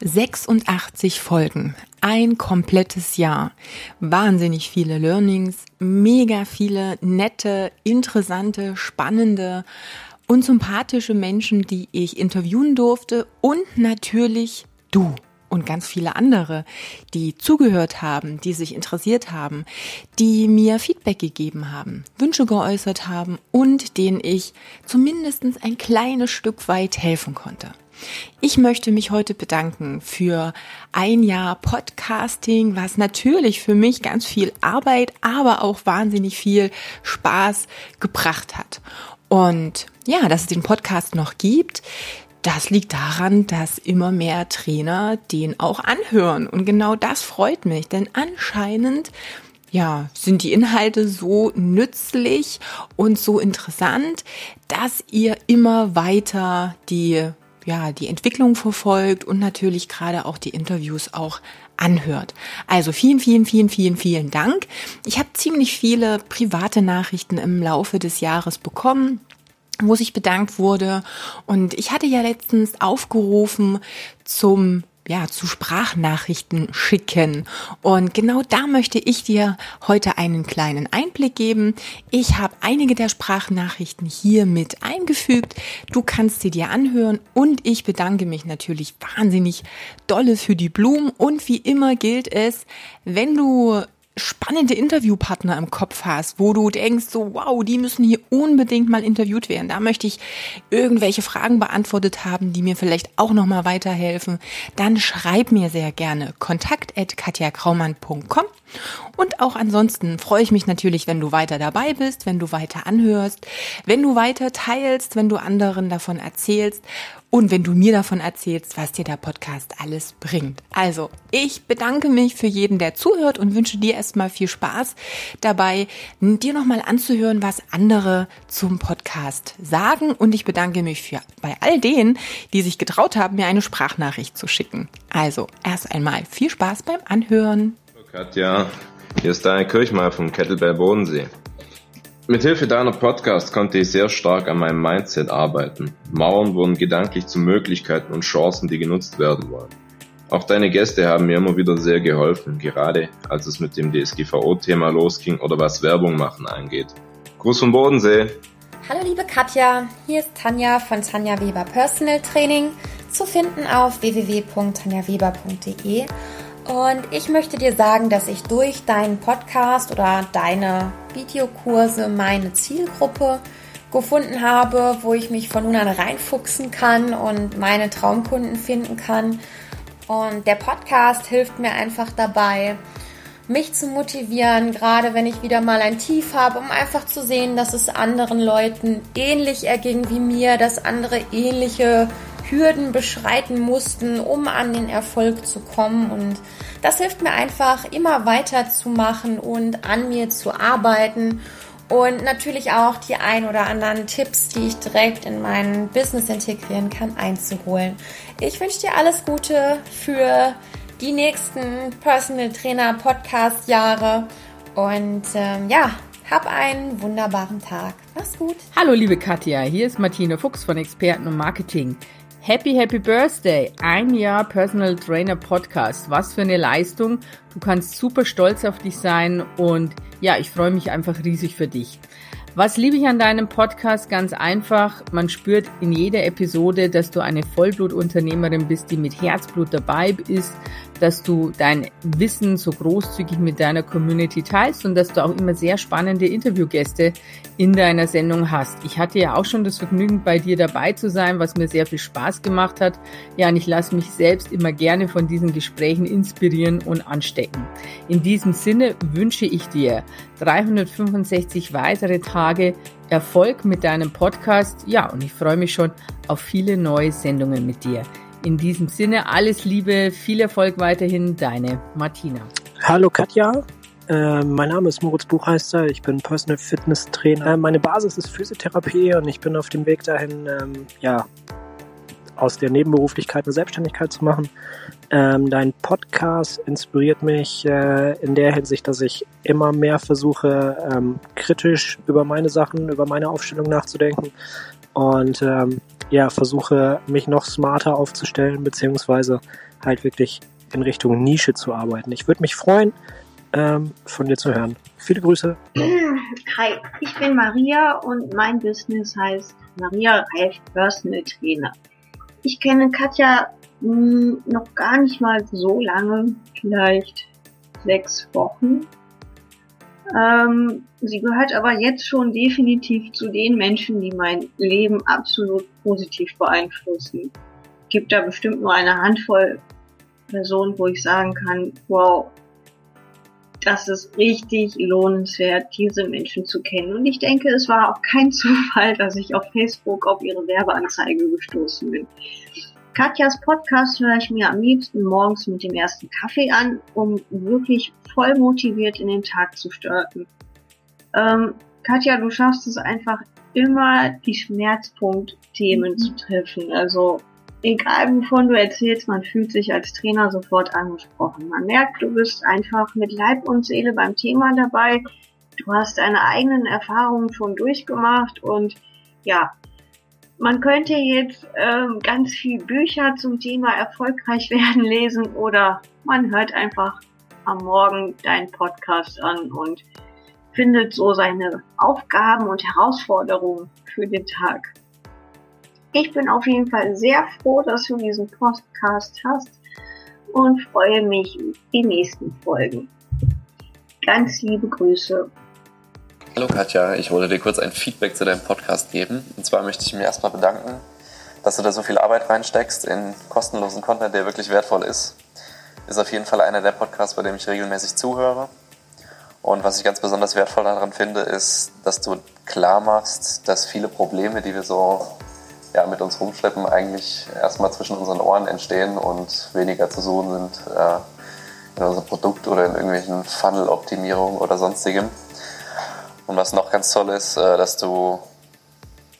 86 Folgen, ein komplettes Jahr, wahnsinnig viele Learnings, mega viele nette, interessante, spannende und sympathische Menschen, die ich interviewen durfte. Und natürlich du und ganz viele andere, die zugehört haben, die sich interessiert haben, die mir Feedback gegeben haben, Wünsche geäußert haben und denen ich zumindest ein kleines Stück weit helfen konnte. Ich möchte mich heute bedanken für ein Jahr Podcasting, was natürlich für mich ganz viel Arbeit, aber auch wahnsinnig viel Spaß gebracht hat. Und ja, dass es den Podcast noch gibt, das liegt daran, dass immer mehr Trainer den auch anhören. Und genau das freut mich, denn anscheinend ja, sind die Inhalte so nützlich und so interessant, dass ihr immer weiter die, ja, die Entwicklung verfolgt und natürlich gerade auch die Interviews auch anhört. Also vielen, vielen, vielen, vielen, vielen Dank. Ich habe ziemlich viele private Nachrichten im Laufe des Jahres bekommen wo sich bedankt wurde. Und ich hatte ja letztens aufgerufen zum ja, zu Sprachnachrichten schicken. Und genau da möchte ich dir heute einen kleinen Einblick geben. Ich habe einige der Sprachnachrichten hier mit eingefügt. Du kannst sie dir anhören und ich bedanke mich natürlich wahnsinnig dolle für die Blumen. Und wie immer gilt es, wenn du spannende Interviewpartner im Kopf hast, wo du denkst, so wow, die müssen hier unbedingt mal interviewt werden. Da möchte ich irgendwelche Fragen beantwortet haben, die mir vielleicht auch noch mal weiterhelfen. Dann schreib mir sehr gerne kontakt@katjakraumann.com und auch ansonsten freue ich mich natürlich, wenn du weiter dabei bist, wenn du weiter anhörst, wenn du weiter teilst, wenn du anderen davon erzählst und wenn du mir davon erzählst, was dir der Podcast alles bringt. Also, ich bedanke mich für jeden, der zuhört und wünsche dir erstmal viel Spaß dabei, dir nochmal anzuhören, was andere zum Podcast sagen. Und ich bedanke mich für, bei all denen, die sich getraut haben, mir eine Sprachnachricht zu schicken. Also, erst einmal viel Spaß beim Anhören. Katja, hier ist Daniel Kirchmeier vom Kettlebell Bodensee. Mithilfe deiner Podcast konnte ich sehr stark an meinem Mindset arbeiten. Mauern wurden gedanklich zu Möglichkeiten und Chancen, die genutzt werden wollen. Auch deine Gäste haben mir immer wieder sehr geholfen, gerade als es mit dem DSGVO-Thema losging oder was Werbung machen angeht. Gruß vom Bodensee. Hallo liebe Katja, hier ist Tanja von Tanja Weber Personal Training, zu finden auf www.tanjaweber.de und ich möchte dir sagen, dass ich durch deinen Podcast oder deine Videokurse meine Zielgruppe gefunden habe, wo ich mich von nun an reinfuchsen kann und meine Traumkunden finden kann. Und der Podcast hilft mir einfach dabei, mich zu motivieren, gerade wenn ich wieder mal ein Tief habe, um einfach zu sehen, dass es anderen Leuten ähnlich erging wie mir, dass andere ähnliche Hürden beschreiten mussten, um an den Erfolg zu kommen. Und das hilft mir einfach, immer weiterzumachen und an mir zu arbeiten. Und natürlich auch die ein oder anderen Tipps, die ich direkt in mein Business integrieren kann, einzuholen. Ich wünsche dir alles Gute für die nächsten Personal Trainer Podcast Jahre und ähm, ja, hab einen wunderbaren Tag. Mach's gut. Hallo liebe Katja, hier ist Martina Fuchs von Experten und Marketing. Happy, happy Birthday! Ein Jahr Personal Trainer Podcast. Was für eine Leistung. Du kannst super stolz auf dich sein und ja, ich freue mich einfach riesig für dich. Was liebe ich an deinem Podcast? Ganz einfach. Man spürt in jeder Episode, dass du eine Vollblutunternehmerin bist, die mit Herzblut dabei ist, dass du dein Wissen so großzügig mit deiner Community teilst und dass du auch immer sehr spannende Interviewgäste in deiner Sendung hast. Ich hatte ja auch schon das Vergnügen, bei dir dabei zu sein, was mir sehr viel Spaß gemacht hat. Ja, und ich lasse mich selbst immer gerne von diesen Gesprächen inspirieren und anstecken. In diesem Sinne wünsche ich dir 365 weitere Tage Erfolg mit deinem Podcast. Ja, und ich freue mich schon auf viele neue Sendungen mit dir. In diesem Sinne, alles Liebe, viel Erfolg weiterhin, deine Martina. Hallo Katja, äh, mein Name ist Moritz Buchheister, ich bin Personal Fitness Trainer. Äh, meine Basis ist Physiotherapie und ich bin auf dem Weg dahin, ähm, ja, aus der Nebenberuflichkeit eine Selbstständigkeit zu machen. Ähm, dein Podcast inspiriert mich äh, in der Hinsicht, dass ich immer mehr versuche, ähm, kritisch über meine Sachen, über meine Aufstellung nachzudenken. Und ähm, ja, versuche mich noch smarter aufzustellen, beziehungsweise halt wirklich in Richtung Nische zu arbeiten. Ich würde mich freuen, ähm, von dir zu hören. Viele Grüße. Hi, ich bin Maria und mein Business heißt Maria Reif Personal Trainer. Ich kenne Katja mh, hm, noch gar nicht mal so lange, vielleicht sechs Wochen. Ähm, sie gehört aber jetzt schon definitiv zu den Menschen, die mein Leben absolut positiv beeinflussen. Gibt da bestimmt nur eine Handvoll Personen, wo ich sagen kann, wow, das ist richtig lohnenswert, diese Menschen zu kennen. Und ich denke, es war auch kein Zufall, dass ich auf Facebook auf ihre Werbeanzeige gestoßen bin. Katjas Podcast höre ich mir am liebsten morgens mit dem ersten Kaffee an, um wirklich voll motiviert in den Tag zu starten. Ähm, Katja, du schaffst es einfach immer, die Schmerzpunktthemen mhm. zu treffen. Also egal wovon du erzählst, man fühlt sich als Trainer sofort angesprochen. Man merkt, du bist einfach mit Leib und Seele beim Thema dabei. Du hast deine eigenen Erfahrungen schon durchgemacht und ja, man könnte jetzt ähm, ganz viel Bücher zum Thema erfolgreich werden lesen oder man hört einfach am Morgen deinen Podcast an und findet so seine Aufgaben und Herausforderungen für den Tag. Ich bin auf jeden Fall sehr froh, dass du diesen Podcast hast und freue mich die nächsten Folgen. Ganz liebe Grüße Hallo Katja, ich wollte dir kurz ein Feedback zu deinem Podcast geben. Und zwar möchte ich mir erstmal bedanken, dass du da so viel Arbeit reinsteckst in kostenlosen Content, der wirklich wertvoll ist. Ist auf jeden Fall einer der Podcasts, bei dem ich regelmäßig zuhöre. Und was ich ganz besonders wertvoll daran finde, ist, dass du klar machst, dass viele Probleme, die wir so ja, mit uns rumschleppen, eigentlich erstmal zwischen unseren Ohren entstehen und weniger zu suchen sind äh, in unserem Produkt oder in irgendwelchen Funnel-Optimierungen oder sonstigem. Und was noch ganz toll ist, äh, dass du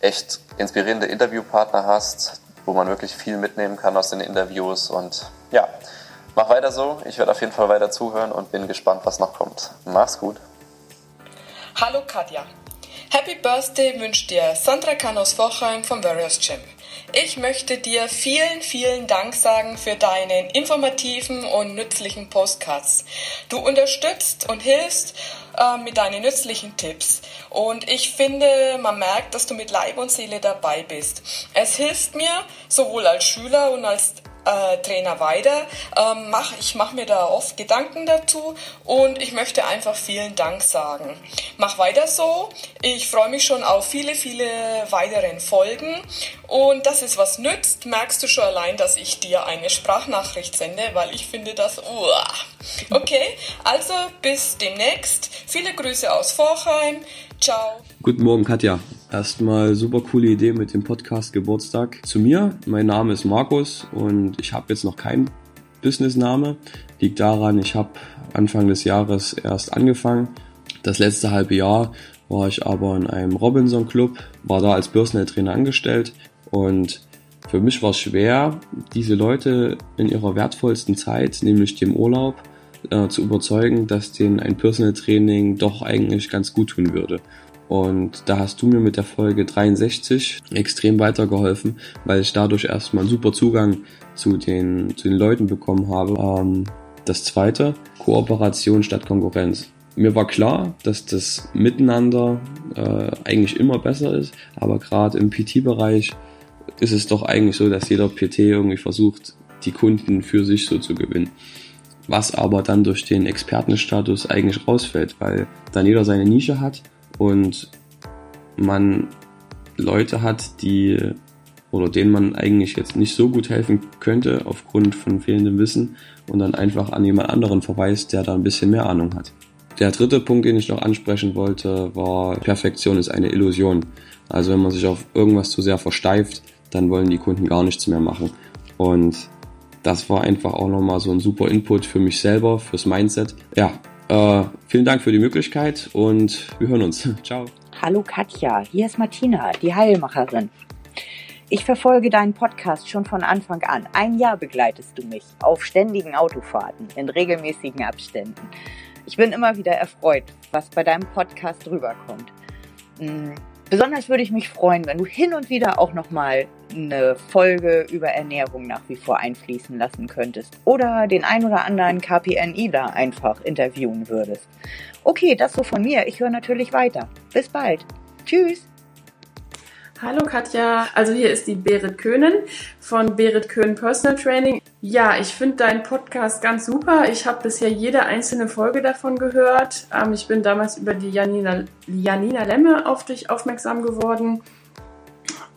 echt inspirierende Interviewpartner hast, wo man wirklich viel mitnehmen kann aus den Interviews. Und ja, mach weiter so. Ich werde auf jeden Fall weiter zuhören und bin gespannt, was noch kommt. Mach's gut. Hallo Katja. Happy Birthday wünscht dir Sandra Kahn aus vom Warriors Gym. Ich möchte dir vielen, vielen Dank sagen für deinen informativen und nützlichen Postcards. Du unterstützt und hilfst äh, mit deinen nützlichen Tipps. Und ich finde, man merkt, dass du mit Leib und Seele dabei bist. Es hilft mir, sowohl als Schüler und als äh, Trainer weiter. Ähm, mach, ich mache mir da oft Gedanken dazu und ich möchte einfach vielen Dank sagen. Mach weiter so. Ich freue mich schon auf viele, viele weiteren Folgen und dass es was nützt, merkst du schon allein, dass ich dir eine Sprachnachricht sende, weil ich finde das. Uah. Okay, also bis demnächst. Viele Grüße aus Vorheim. Ciao. Guten Morgen, Katja. Erstmal super coole Idee mit dem Podcast Geburtstag zu mir. Mein Name ist Markus und ich habe jetzt noch keinen Businessname. Liegt daran, ich habe Anfang des Jahres erst angefangen. Das letzte halbe Jahr war ich aber in einem Robinson Club, war da als Personal Trainer angestellt und für mich war es schwer, diese Leute in ihrer wertvollsten Zeit, nämlich dem Urlaub, äh, zu überzeugen, dass denen ein Personal Training doch eigentlich ganz gut tun würde. Und da hast du mir mit der Folge 63 extrem weitergeholfen, weil ich dadurch erstmal einen super Zugang zu den, zu den Leuten bekommen habe. Ähm, das zweite, Kooperation statt Konkurrenz. Mir war klar, dass das Miteinander äh, eigentlich immer besser ist, aber gerade im PT-Bereich ist es doch eigentlich so, dass jeder PT irgendwie versucht, die Kunden für sich so zu gewinnen was aber dann durch den Expertenstatus eigentlich rausfällt, weil dann jeder seine Nische hat und man Leute hat, die oder denen man eigentlich jetzt nicht so gut helfen könnte aufgrund von fehlendem Wissen und dann einfach an jemand anderen verweist, der da ein bisschen mehr Ahnung hat. Der dritte Punkt, den ich noch ansprechen wollte, war Perfektion ist eine Illusion. Also wenn man sich auf irgendwas zu sehr versteift, dann wollen die Kunden gar nichts mehr machen. Und das war einfach auch nochmal so ein super Input für mich selber, fürs Mindset. Ja, äh, vielen Dank für die Möglichkeit und wir hören uns. Ciao. Hallo Katja, hier ist Martina, die Heilmacherin. Ich verfolge deinen Podcast schon von Anfang an. Ein Jahr begleitest du mich auf ständigen Autofahrten in regelmäßigen Abständen. Ich bin immer wieder erfreut, was bei deinem Podcast rüberkommt. Hm, besonders würde ich mich freuen, wenn du hin und wieder auch nochmal eine Folge über Ernährung nach wie vor einfließen lassen könntest oder den ein oder anderen KPNI da einfach interviewen würdest. Okay, das so von mir. Ich höre natürlich weiter. Bis bald. Tschüss. Hallo Katja, also hier ist die Berit Köhnen von Berit Köhnen Personal Training. Ja, ich finde deinen Podcast ganz super. Ich habe bisher jede einzelne Folge davon gehört. Ähm, ich bin damals über die Janina, Janina Lemme auf dich aufmerksam geworden.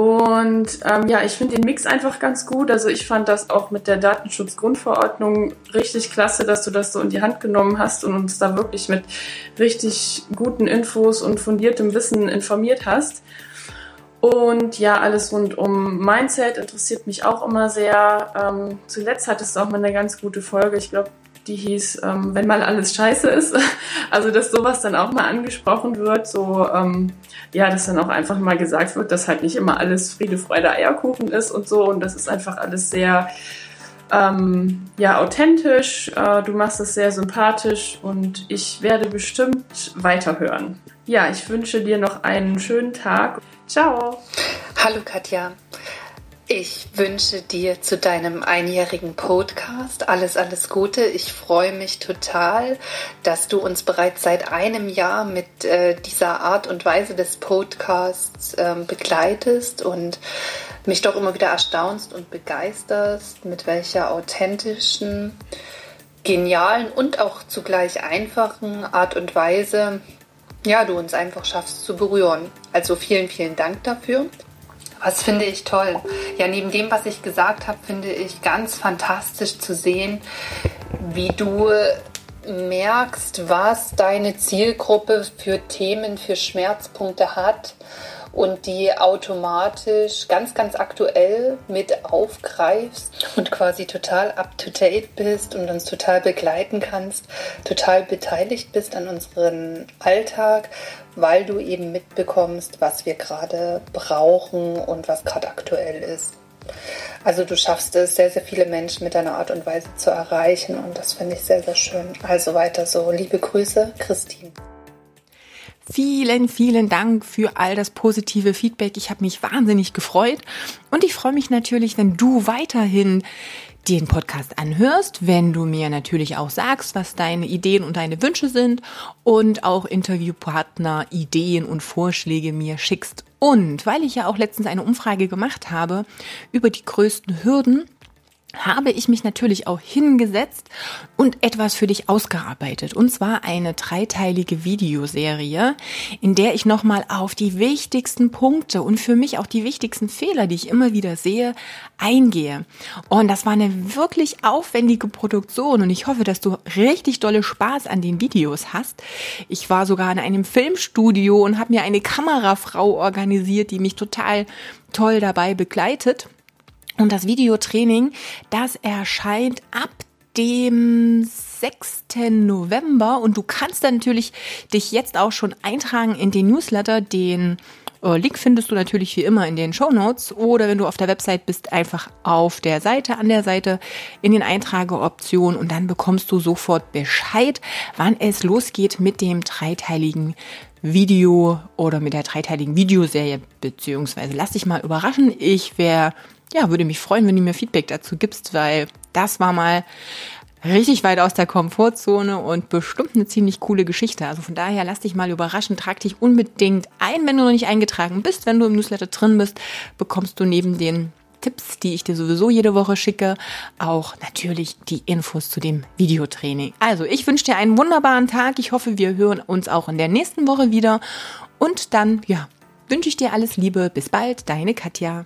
Und ähm, ja, ich finde den Mix einfach ganz gut. Also ich fand das auch mit der Datenschutzgrundverordnung richtig klasse, dass du das so in die Hand genommen hast und uns da wirklich mit richtig guten Infos und fundiertem Wissen informiert hast. Und ja, alles rund um Mindset interessiert mich auch immer sehr. Ähm, zuletzt hattest du auch mal eine ganz gute Folge. Ich glaube, die hieß, ähm, wenn mal alles scheiße ist. Also, dass sowas dann auch mal angesprochen wird. So, ähm, ja, dass dann auch einfach mal gesagt wird, dass halt nicht immer alles Friede, Freude, Eierkuchen ist und so. Und das ist einfach alles sehr, ähm, ja, authentisch. Äh, du machst es sehr sympathisch und ich werde bestimmt weiterhören. Ja, ich wünsche dir noch einen schönen Tag. Ciao. Hallo Katja. Ich wünsche dir zu deinem einjährigen Podcast alles, alles Gute. Ich freue mich total, dass du uns bereits seit einem Jahr mit äh, dieser Art und Weise des Podcasts äh, begleitest und mich doch immer wieder erstaunst und begeisterst, mit welcher authentischen, genialen und auch zugleich einfachen Art und Weise ja, du uns einfach schaffst zu berühren. Also vielen, vielen Dank dafür. Was finde ich toll? Ja, neben dem, was ich gesagt habe, finde ich ganz fantastisch zu sehen, wie du merkst, was deine Zielgruppe für Themen, für Schmerzpunkte hat und die automatisch ganz, ganz aktuell mit aufgreifst und quasi total up-to-date bist und uns total begleiten kannst, total beteiligt bist an unserem Alltag, weil du eben mitbekommst, was wir gerade brauchen und was gerade aktuell ist. Also du schaffst es, sehr, sehr viele Menschen mit deiner Art und Weise zu erreichen und das finde ich sehr, sehr schön. Also weiter so. Liebe Grüße, Christine. Vielen, vielen Dank für all das positive Feedback. Ich habe mich wahnsinnig gefreut und ich freue mich natürlich, wenn du weiterhin den Podcast anhörst, wenn du mir natürlich auch sagst, was deine Ideen und deine Wünsche sind und auch Interviewpartner, Ideen und Vorschläge mir schickst. Und weil ich ja auch letztens eine Umfrage gemacht habe über die größten Hürden, habe ich mich natürlich auch hingesetzt und etwas für dich ausgearbeitet. Und zwar eine dreiteilige Videoserie, in der ich nochmal auf die wichtigsten Punkte und für mich auch die wichtigsten Fehler, die ich immer wieder sehe, eingehe. Und das war eine wirklich aufwendige Produktion und ich hoffe, dass du richtig dolle Spaß an den Videos hast. Ich war sogar in einem Filmstudio und habe mir eine Kamerafrau organisiert, die mich total toll dabei begleitet. Und das Videotraining, das erscheint ab dem 6. November und du kannst dann natürlich dich jetzt auch schon eintragen in den Newsletter, den äh, Link findest du natürlich wie immer in den Show Notes oder wenn du auf der Website bist, einfach auf der Seite, an der Seite in den Eintrageoptionen und dann bekommst du sofort Bescheid, wann es losgeht mit dem dreiteiligen Video oder mit der dreiteiligen Videoserie, beziehungsweise lass dich mal überraschen. Ich wäre ja, würde mich freuen, wenn du mir Feedback dazu gibst, weil das war mal richtig weit aus der Komfortzone und bestimmt eine ziemlich coole Geschichte. Also von daher lass dich mal überraschen, trag dich unbedingt ein, wenn du noch nicht eingetragen bist. Wenn du im Newsletter drin bist, bekommst du neben den Tipps, die ich dir sowieso jede Woche schicke, auch natürlich die Infos zu dem Videotraining. Also ich wünsche dir einen wunderbaren Tag. Ich hoffe, wir hören uns auch in der nächsten Woche wieder. Und dann, ja, wünsche ich dir alles Liebe. Bis bald, deine Katja.